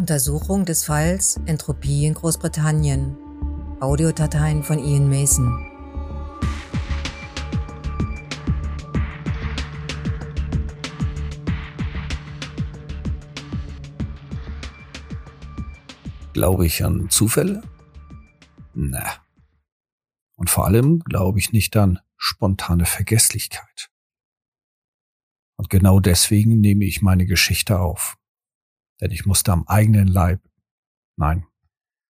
Untersuchung des Falls Entropie in Großbritannien. Audiodateien von Ian Mason. Glaube ich an Zufälle? Na. Und vor allem glaube ich nicht an spontane Vergesslichkeit. Und genau deswegen nehme ich meine Geschichte auf. Denn ich musste am eigenen Leib, nein,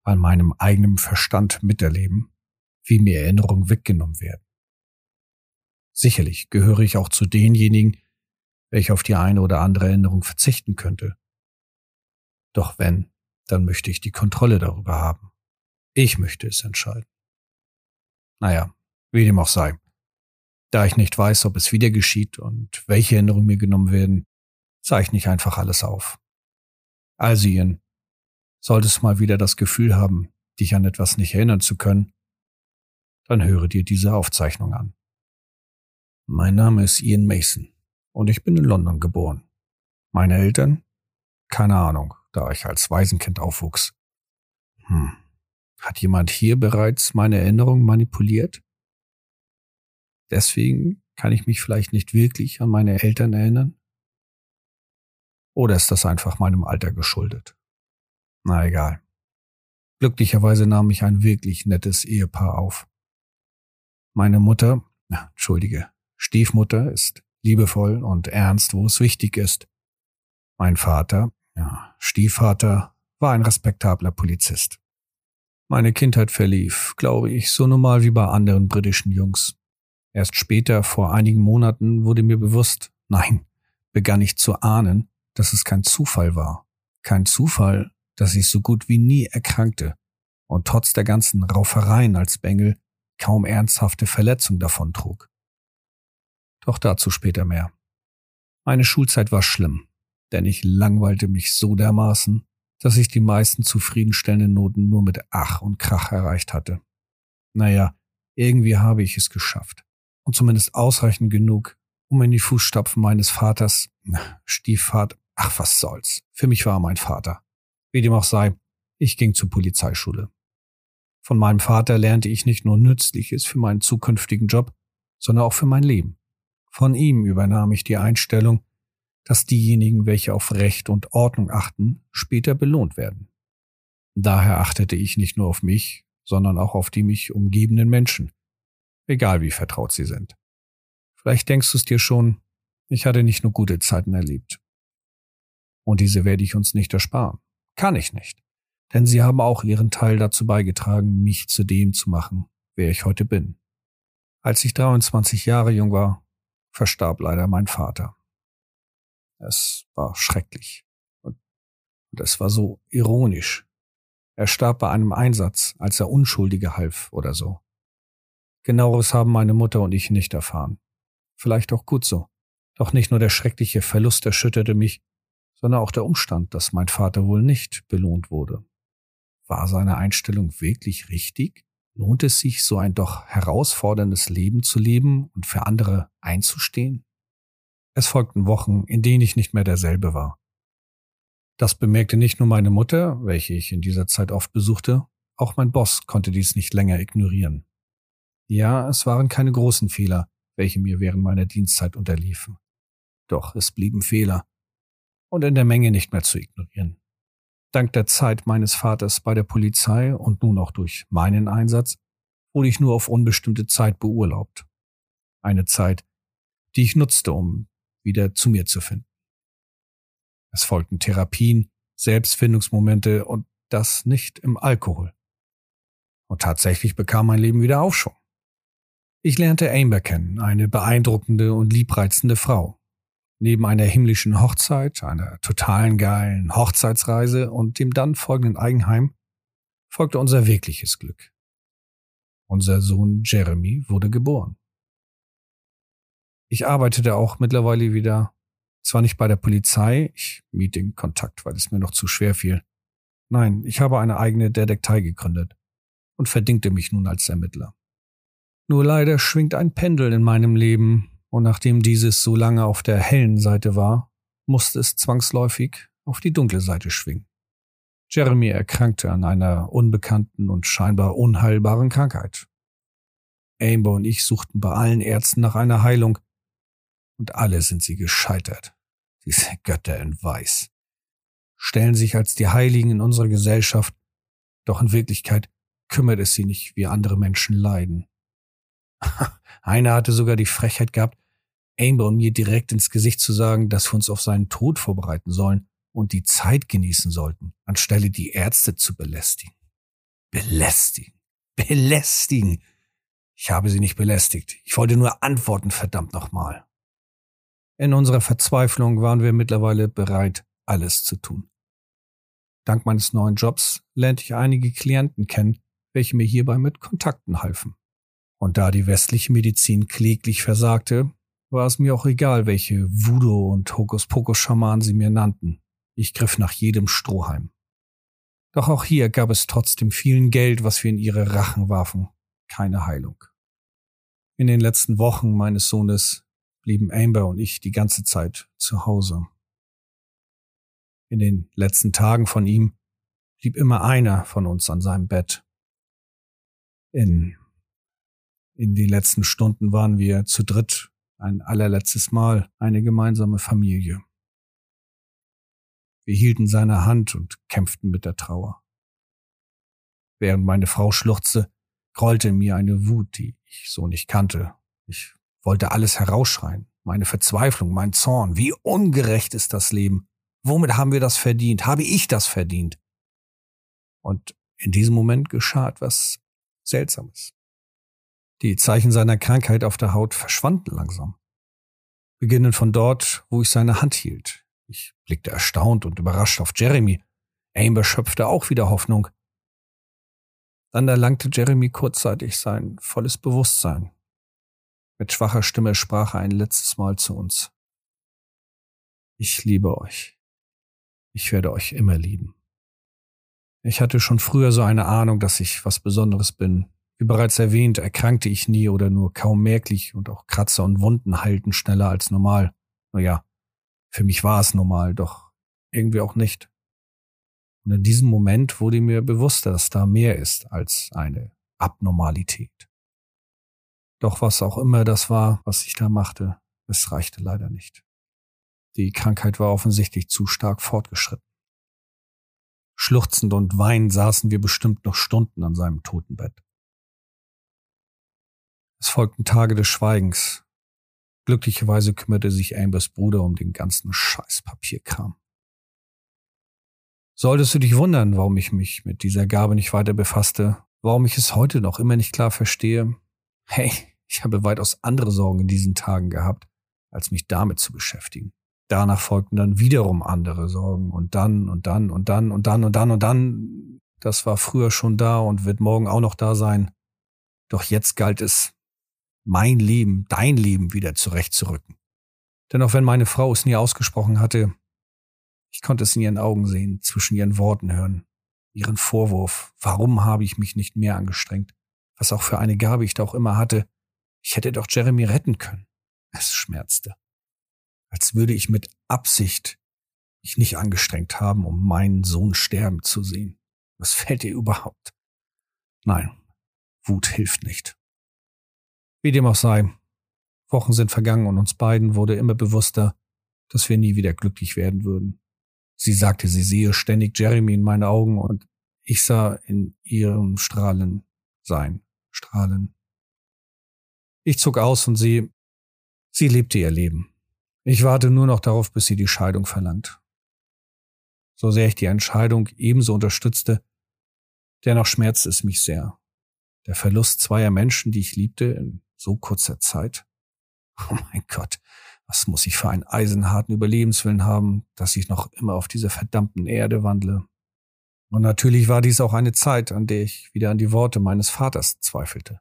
an meinem eigenen Verstand miterleben, wie mir Erinnerungen weggenommen werden. Sicherlich gehöre ich auch zu denjenigen, welche auf die eine oder andere Erinnerung verzichten könnte. Doch wenn, dann möchte ich die Kontrolle darüber haben. Ich möchte es entscheiden. Naja, wie dem auch sei. Da ich nicht weiß, ob es wieder geschieht und welche Erinnerungen mir genommen werden, zeichne ich einfach alles auf. Also Ian, solltest mal wieder das Gefühl haben, dich an etwas nicht erinnern zu können, dann höre dir diese Aufzeichnung an. Mein Name ist Ian Mason und ich bin in London geboren. Meine Eltern? Keine Ahnung, da ich als Waisenkind aufwuchs. Hm. Hat jemand hier bereits meine Erinnerung manipuliert? Deswegen kann ich mich vielleicht nicht wirklich an meine Eltern erinnern? Oder ist das einfach meinem Alter geschuldet? Na egal. Glücklicherweise nahm mich ein wirklich nettes Ehepaar auf. Meine Mutter, entschuldige, Stiefmutter ist liebevoll und ernst, wo es wichtig ist. Mein Vater, ja, Stiefvater, war ein respektabler Polizist. Meine Kindheit verlief, glaube ich, so normal wie bei anderen britischen Jungs. Erst später, vor einigen Monaten, wurde mir bewusst, nein, begann ich zu ahnen, dass es kein Zufall war. Kein Zufall, dass ich so gut wie nie erkrankte und trotz der ganzen Raufereien als Bengel kaum ernsthafte Verletzung davontrug. Doch dazu später mehr. Meine Schulzeit war schlimm, denn ich langweilte mich so dermaßen, dass ich die meisten zufriedenstellenden Noten nur mit Ach und Krach erreicht hatte. Naja, irgendwie habe ich es geschafft und zumindest ausreichend genug, um in die Fußstapfen meines Vaters, Stiefvater, ach was soll's, für mich war er mein Vater. Wie dem auch sei, ich ging zur Polizeischule. Von meinem Vater lernte ich nicht nur Nützliches für meinen zukünftigen Job, sondern auch für mein Leben. Von ihm übernahm ich die Einstellung, dass diejenigen, welche auf Recht und Ordnung achten, später belohnt werden. Daher achtete ich nicht nur auf mich, sondern auch auf die mich umgebenden Menschen, egal wie vertraut sie sind. Vielleicht denkst du es dir schon, ich hatte nicht nur gute Zeiten erlebt. Und diese werde ich uns nicht ersparen. Kann ich nicht. Denn sie haben auch ihren Teil dazu beigetragen, mich zu dem zu machen, wer ich heute bin. Als ich 23 Jahre jung war, verstarb leider mein Vater. Es war schrecklich. Und es war so ironisch. Er starb bei einem Einsatz, als er Unschuldige half oder so. Genaueres haben meine Mutter und ich nicht erfahren. Vielleicht auch gut so. Doch nicht nur der schreckliche Verlust erschütterte mich, sondern auch der Umstand, dass mein Vater wohl nicht belohnt wurde. War seine Einstellung wirklich richtig? Lohnt es sich, so ein doch herausforderndes Leben zu leben und für andere einzustehen? Es folgten Wochen, in denen ich nicht mehr derselbe war. Das bemerkte nicht nur meine Mutter, welche ich in dieser Zeit oft besuchte, auch mein Boss konnte dies nicht länger ignorieren. Ja, es waren keine großen Fehler, welche mir während meiner Dienstzeit unterliefen. Doch es blieben Fehler und in der Menge nicht mehr zu ignorieren. Dank der Zeit meines Vaters bei der Polizei und nun auch durch meinen Einsatz wurde ich nur auf unbestimmte Zeit beurlaubt. Eine Zeit, die ich nutzte, um wieder zu mir zu finden. Es folgten Therapien, Selbstfindungsmomente und das nicht im Alkohol. Und tatsächlich bekam mein Leben wieder Aufschwung. Ich lernte Amber kennen, eine beeindruckende und liebreizende Frau. Neben einer himmlischen Hochzeit, einer totalen geilen Hochzeitsreise und dem dann folgenden Eigenheim folgte unser wirkliches Glück. Unser Sohn Jeremy wurde geboren. Ich arbeitete auch mittlerweile wieder, zwar nicht bei der Polizei, ich mied den Kontakt, weil es mir noch zu schwer fiel. Nein, ich habe eine eigene Detektei gegründet und verdingte mich nun als Ermittler. Nur leider schwingt ein Pendel in meinem Leben, und nachdem dieses so lange auf der hellen Seite war, musste es zwangsläufig auf die dunkle Seite schwingen. Jeremy erkrankte an einer unbekannten und scheinbar unheilbaren Krankheit. Amber und ich suchten bei allen Ärzten nach einer Heilung, und alle sind sie gescheitert. Diese Götter in Weiß stellen sich als die Heiligen in unserer Gesellschaft, doch in Wirklichkeit kümmert es sie nicht, wie andere Menschen leiden. Einer hatte sogar die Frechheit gehabt, Amber und mir direkt ins Gesicht zu sagen, dass wir uns auf seinen Tod vorbereiten sollen und die Zeit genießen sollten, anstelle die Ärzte zu belästigen. Belästigen. Belästigen. Ich habe sie nicht belästigt. Ich wollte nur antworten, verdammt nochmal. In unserer Verzweiflung waren wir mittlerweile bereit, alles zu tun. Dank meines neuen Jobs lernte ich einige Klienten kennen, welche mir hierbei mit Kontakten halfen. Und da die westliche Medizin kläglich versagte, war es mir auch egal, welche Voodoo- und Hokuspokus-Schamanen sie mir nannten. Ich griff nach jedem Strohhalm. Doch auch hier gab es trotzdem vielen Geld, was wir in ihre Rachen warfen, keine Heilung. In den letzten Wochen meines Sohnes blieben Amber und ich die ganze Zeit zu Hause. In den letzten Tagen von ihm blieb immer einer von uns an seinem Bett. In, in den letzten Stunden waren wir zu dritt ein allerletztes Mal eine gemeinsame Familie. Wir hielten seine Hand und kämpften mit der Trauer. Während meine Frau schluchzte, grollte mir eine Wut, die ich so nicht kannte. Ich wollte alles herausschreien. Meine Verzweiflung, mein Zorn. Wie ungerecht ist das Leben. Womit haben wir das verdient? Habe ich das verdient? Und in diesem Moment geschah etwas Seltsames. Die Zeichen seiner Krankheit auf der Haut verschwanden langsam. Beginnend von dort, wo ich seine Hand hielt. Ich blickte erstaunt und überrascht auf Jeremy. Amber schöpfte auch wieder Hoffnung. Dann erlangte Jeremy kurzzeitig sein volles Bewusstsein. Mit schwacher Stimme sprach er ein letztes Mal zu uns. Ich liebe euch. Ich werde euch immer lieben. Ich hatte schon früher so eine Ahnung, dass ich was Besonderes bin. Wie bereits erwähnt, erkrankte ich nie oder nur kaum merklich und auch Kratzer und Wunden heilten schneller als normal. Naja, für mich war es normal, doch irgendwie auch nicht. Und in diesem Moment wurde mir bewusst, dass da mehr ist als eine Abnormalität. Doch was auch immer das war, was ich da machte, es reichte leider nicht. Die Krankheit war offensichtlich zu stark fortgeschritten. Schluchzend und weinend saßen wir bestimmt noch Stunden an seinem Totenbett. Es folgten Tage des Schweigens. Glücklicherweise kümmerte sich Ambers Bruder um den ganzen Scheißpapierkram. Solltest du dich wundern, warum ich mich mit dieser Gabe nicht weiter befasste, warum ich es heute noch immer nicht klar verstehe? Hey, ich habe weitaus andere Sorgen in diesen Tagen gehabt, als mich damit zu beschäftigen. Danach folgten dann wiederum andere Sorgen und dann und dann und dann und dann und dann und dann. Das war früher schon da und wird morgen auch noch da sein. Doch jetzt galt es, mein Leben, dein Leben wieder zurechtzurücken. Denn auch wenn meine Frau es nie ausgesprochen hatte, ich konnte es in ihren Augen sehen, zwischen ihren Worten hören, ihren Vorwurf, warum habe ich mich nicht mehr angestrengt, was auch für eine Gabe ich da auch immer hatte, ich hätte doch Jeremy retten können. Es schmerzte als würde ich mit Absicht mich nicht angestrengt haben, um meinen Sohn sterben zu sehen. Was fällt dir überhaupt? Nein, Wut hilft nicht. Wie dem auch sei, Wochen sind vergangen und uns beiden wurde immer bewusster, dass wir nie wieder glücklich werden würden. Sie sagte, sie sehe ständig Jeremy in meinen Augen und ich sah in ihrem Strahlen sein, Strahlen. Ich zog aus und sie, sie lebte ihr Leben. Ich warte nur noch darauf, bis sie die Scheidung verlangt. So sehr ich die Entscheidung ebenso unterstützte, dennoch schmerzt es mich sehr. Der Verlust zweier Menschen, die ich liebte, in so kurzer Zeit. Oh mein Gott, was muss ich für einen eisenharten Überlebenswillen haben, dass ich noch immer auf dieser verdammten Erde wandle. Und natürlich war dies auch eine Zeit, an der ich wieder an die Worte meines Vaters zweifelte.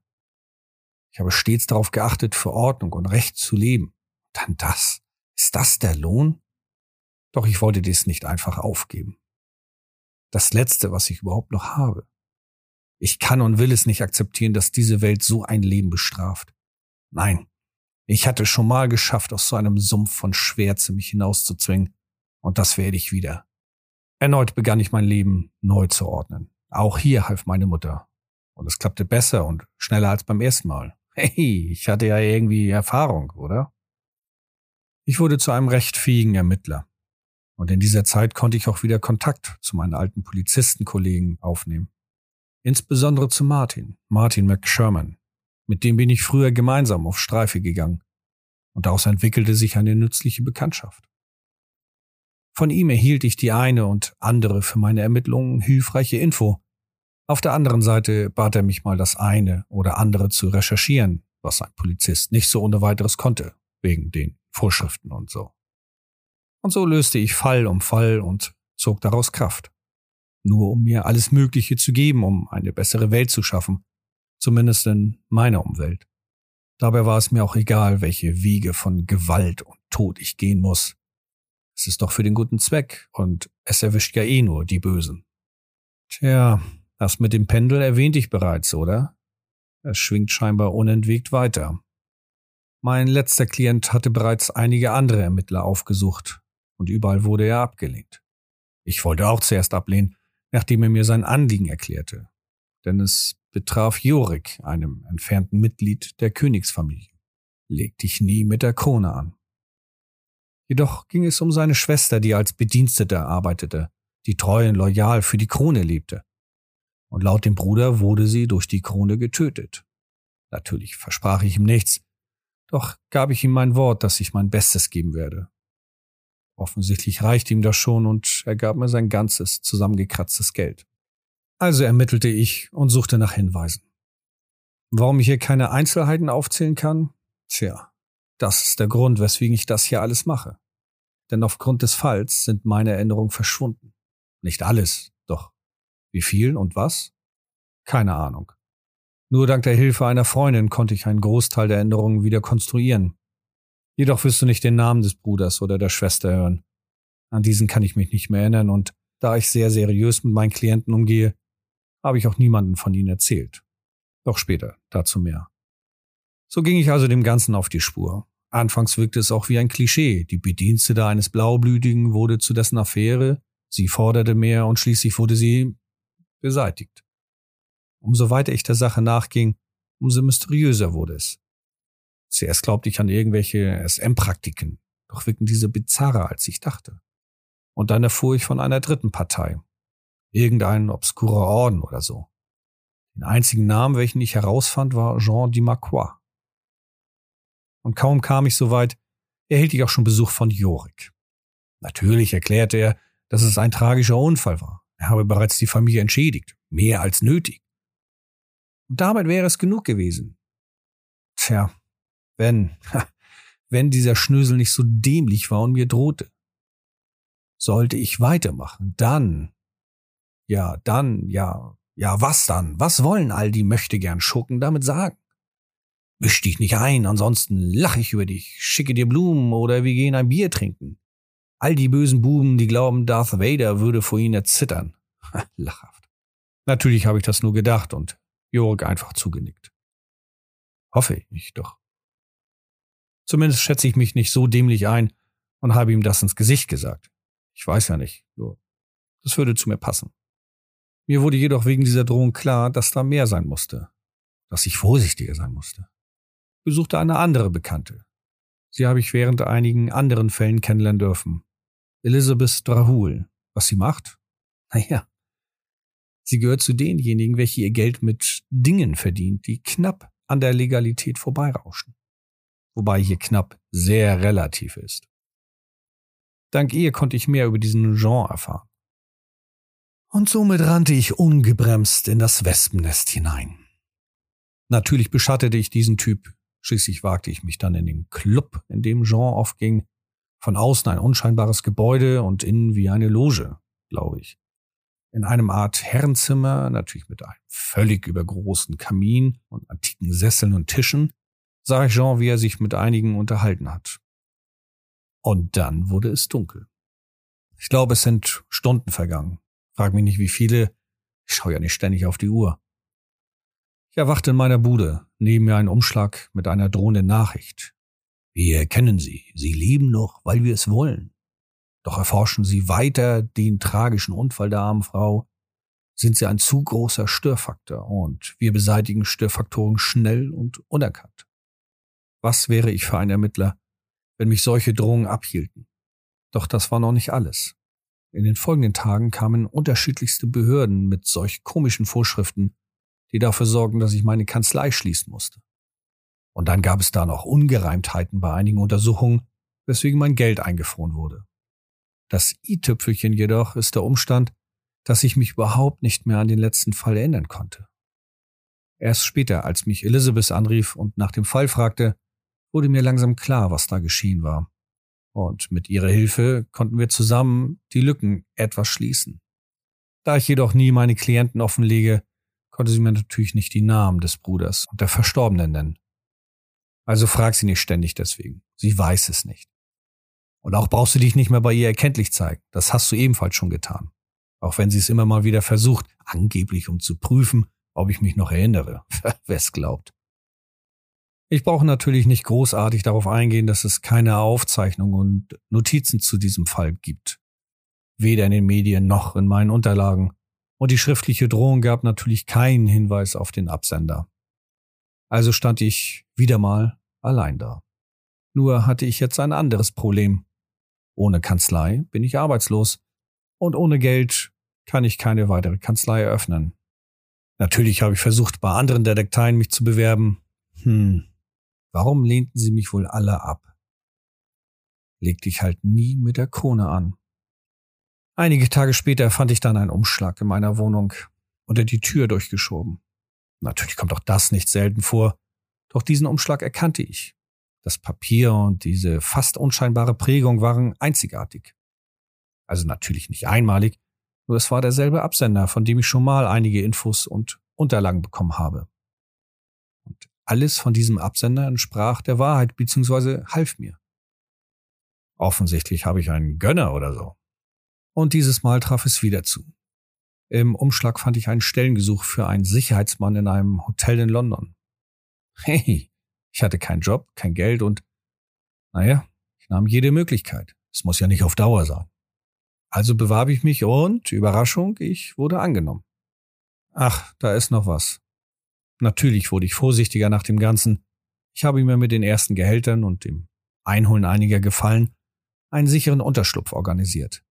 Ich habe stets darauf geachtet, für Ordnung und Recht zu leben. Dann das. Ist das der Lohn? Doch ich wollte dies nicht einfach aufgeben. Das Letzte, was ich überhaupt noch habe. Ich kann und will es nicht akzeptieren, dass diese Welt so ein Leben bestraft. Nein, ich hatte schon mal geschafft, aus so einem Sumpf von Schwärze mich hinauszuzwingen, und das werde ich wieder. Erneut begann ich mein Leben neu zu ordnen. Auch hier half meine Mutter. Und es klappte besser und schneller als beim ersten Mal. Hey, ich hatte ja irgendwie Erfahrung, oder? Ich wurde zu einem recht fähigen Ermittler. Und in dieser Zeit konnte ich auch wieder Kontakt zu meinen alten Polizistenkollegen aufnehmen. Insbesondere zu Martin, Martin McSherman. Mit dem bin ich früher gemeinsam auf Streife gegangen. Und daraus entwickelte sich eine nützliche Bekanntschaft. Von ihm erhielt ich die eine und andere für meine Ermittlungen hilfreiche Info. Auf der anderen Seite bat er mich mal das eine oder andere zu recherchieren, was ein Polizist nicht so ohne weiteres konnte, wegen den Vorschriften und so. Und so löste ich Fall um Fall und zog daraus Kraft. Nur um mir alles Mögliche zu geben, um eine bessere Welt zu schaffen, zumindest in meiner Umwelt. Dabei war es mir auch egal, welche Wege von Gewalt und Tod ich gehen muss. Es ist doch für den guten Zweck und es erwischt ja eh nur die Bösen. Tja, das mit dem Pendel erwähnte ich bereits, oder? Es schwingt scheinbar unentwegt weiter. Mein letzter Klient hatte bereits einige andere Ermittler aufgesucht, und überall wurde er abgelehnt. Ich wollte auch zuerst ablehnen, nachdem er mir sein Anliegen erklärte, denn es betraf Jorik, einem entfernten Mitglied der Königsfamilie. Leg dich nie mit der Krone an. Jedoch ging es um seine Schwester, die als Bedienstete arbeitete, die treu und loyal für die Krone lebte. Und laut dem Bruder wurde sie durch die Krone getötet. Natürlich versprach ich ihm nichts, doch gab ich ihm mein Wort, dass ich mein Bestes geben werde. Offensichtlich reichte ihm das schon und er gab mir sein ganzes zusammengekratztes Geld. Also ermittelte ich und suchte nach Hinweisen. Warum ich hier keine Einzelheiten aufzählen kann? Tja, das ist der Grund, weswegen ich das hier alles mache. Denn aufgrund des Falls sind meine Erinnerungen verschwunden. Nicht alles, doch wie viel und was? Keine Ahnung. Nur dank der Hilfe einer Freundin konnte ich einen Großteil der Erinnerungen wieder konstruieren. Jedoch wirst du nicht den Namen des Bruders oder der Schwester hören. An diesen kann ich mich nicht mehr erinnern und da ich sehr seriös mit meinen Klienten umgehe, habe ich auch niemanden von ihnen erzählt. Doch später, dazu mehr. So ging ich also dem Ganzen auf die Spur. Anfangs wirkte es auch wie ein Klischee. Die Bedienstete eines Blaublütigen wurde zu dessen Affäre, sie forderte mehr und schließlich wurde sie beseitigt. Umso weiter ich der Sache nachging, umso mysteriöser wurde es. Zuerst glaubte ich an irgendwelche SM-Praktiken, doch wirkten diese bizarrer, als ich dachte. Und dann erfuhr ich von einer dritten Partei. Irgendein obskurer Orden oder so. Den einzigen Namen, welchen ich herausfand, war Jean Dimacroix. Und kaum kam ich so weit, erhielt ich auch schon Besuch von Jorik. Natürlich erklärte er, dass es ein tragischer Unfall war. Er habe bereits die Familie entschädigt, mehr als nötig. Und damit wäre es genug gewesen. Tja, wenn, wenn dieser Schnösel nicht so dämlich war und mir drohte. Sollte ich weitermachen, dann, ja, dann, ja, ja, was dann? Was wollen all die Möchtegern Schurken damit sagen? Misch dich nicht ein, ansonsten lach ich über dich, schicke dir Blumen oder wir gehen ein Bier trinken. All die bösen Buben, die glauben, Darth Vader würde vor ihnen erzittern. Lachhaft. Natürlich habe ich das nur gedacht und Jörg einfach zugenickt. Hoffe ich doch. Zumindest schätze ich mich nicht so dämlich ein und habe ihm das ins Gesicht gesagt. Ich weiß ja nicht, nur das würde zu mir passen. Mir wurde jedoch wegen dieser Drohung klar, dass da mehr sein musste, dass ich vorsichtiger sein musste besuchte eine andere Bekannte. Sie habe ich während einigen anderen Fällen kennenlernen dürfen. Elizabeth Drahul. Was sie macht? Naja. Sie gehört zu denjenigen, welche ihr Geld mit Dingen verdient, die knapp an der Legalität vorbeirauschen. Wobei hier knapp sehr relativ ist. Dank ihr konnte ich mehr über diesen Genre erfahren. Und somit rannte ich ungebremst in das Wespennest hinein. Natürlich beschattete ich diesen Typ Schließlich wagte ich mich dann in den Club, in dem Jean aufging. Von außen ein unscheinbares Gebäude und innen wie eine Loge, glaube ich. In einem Art Herrenzimmer, natürlich mit einem völlig übergroßen Kamin und antiken Sesseln und Tischen, sah ich Jean, wie er sich mit einigen unterhalten hat. Und dann wurde es dunkel. Ich glaube, es sind Stunden vergangen. Frag mich nicht, wie viele. Ich schaue ja nicht ständig auf die Uhr. Ich erwachte in meiner Bude, neben mir ein Umschlag mit einer drohenden Nachricht. Wir kennen Sie. Sie leben noch, weil wir es wollen. Doch erforschen Sie weiter den tragischen Unfall der armen Frau, sind sie ein zu großer Störfaktor und wir beseitigen Störfaktoren schnell und unerkannt. Was wäre ich für ein Ermittler, wenn mich solche Drohungen abhielten? Doch das war noch nicht alles. In den folgenden Tagen kamen unterschiedlichste Behörden mit solch komischen Vorschriften, die dafür sorgen, dass ich meine Kanzlei schließen musste. Und dann gab es da noch Ungereimtheiten bei einigen Untersuchungen, weswegen mein Geld eingefroren wurde. Das i-Tüpfelchen jedoch ist der Umstand, dass ich mich überhaupt nicht mehr an den letzten Fall erinnern konnte. Erst später, als mich Elizabeth anrief und nach dem Fall fragte, wurde mir langsam klar, was da geschehen war. Und mit ihrer Hilfe konnten wir zusammen die Lücken etwas schließen. Da ich jedoch nie meine Klienten offenlege, konnte sie mir natürlich nicht die Namen des Bruders und der Verstorbenen nennen. Also frag sie nicht ständig deswegen. Sie weiß es nicht. Und auch brauchst du dich nicht mehr bei ihr erkenntlich zeigen. Das hast du ebenfalls schon getan. Auch wenn sie es immer mal wieder versucht, angeblich um zu prüfen, ob ich mich noch erinnere. Wer es glaubt. Ich brauche natürlich nicht großartig darauf eingehen, dass es keine Aufzeichnungen und Notizen zu diesem Fall gibt. Weder in den Medien noch in meinen Unterlagen. Und die schriftliche Drohung gab natürlich keinen Hinweis auf den Absender. Also stand ich wieder mal allein da. Nur hatte ich jetzt ein anderes Problem. Ohne Kanzlei bin ich arbeitslos und ohne Geld kann ich keine weitere Kanzlei eröffnen. Natürlich habe ich versucht, bei anderen Detekteien mich zu bewerben. Hm, warum lehnten sie mich wohl alle ab? Legte ich halt nie mit der Krone an. Einige Tage später fand ich dann einen Umschlag in meiner Wohnung unter die Tür durchgeschoben. Natürlich kommt auch das nicht selten vor, doch diesen Umschlag erkannte ich. Das Papier und diese fast unscheinbare Prägung waren einzigartig. Also natürlich nicht einmalig, nur es war derselbe Absender, von dem ich schon mal einige Infos und Unterlagen bekommen habe. Alles von diesem Absender entsprach der Wahrheit bzw. half mir. Offensichtlich habe ich einen Gönner oder so. Und dieses Mal traf es wieder zu. Im Umschlag fand ich ein Stellengesuch für einen Sicherheitsmann in einem Hotel in London. Hey, ich hatte keinen Job, kein Geld und, naja, ich nahm jede Möglichkeit. Es muss ja nicht auf Dauer sein. Also bewarb ich mich und, Überraschung, ich wurde angenommen. Ach, da ist noch was. Natürlich wurde ich vorsichtiger nach dem Ganzen. Ich habe mir mit den ersten Gehältern und dem Einholen einiger Gefallen einen sicheren Unterschlupf organisiert.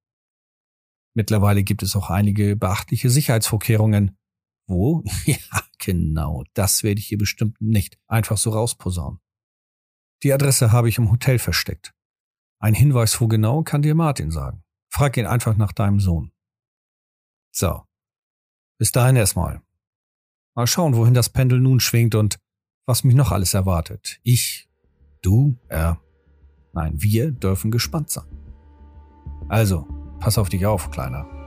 Mittlerweile gibt es auch einige beachtliche Sicherheitsvorkehrungen. Wo? ja, genau, das werde ich hier bestimmt nicht einfach so rausposaunen. Die Adresse habe ich im Hotel versteckt. Ein Hinweis wo genau kann dir Martin sagen. Frag ihn einfach nach deinem Sohn. So. Bis dahin erstmal. Mal schauen, wohin das Pendel nun schwingt und was mich noch alles erwartet. Ich, du, er, nein, wir dürfen gespannt sein. Also, pass auf dich auf, Kleiner.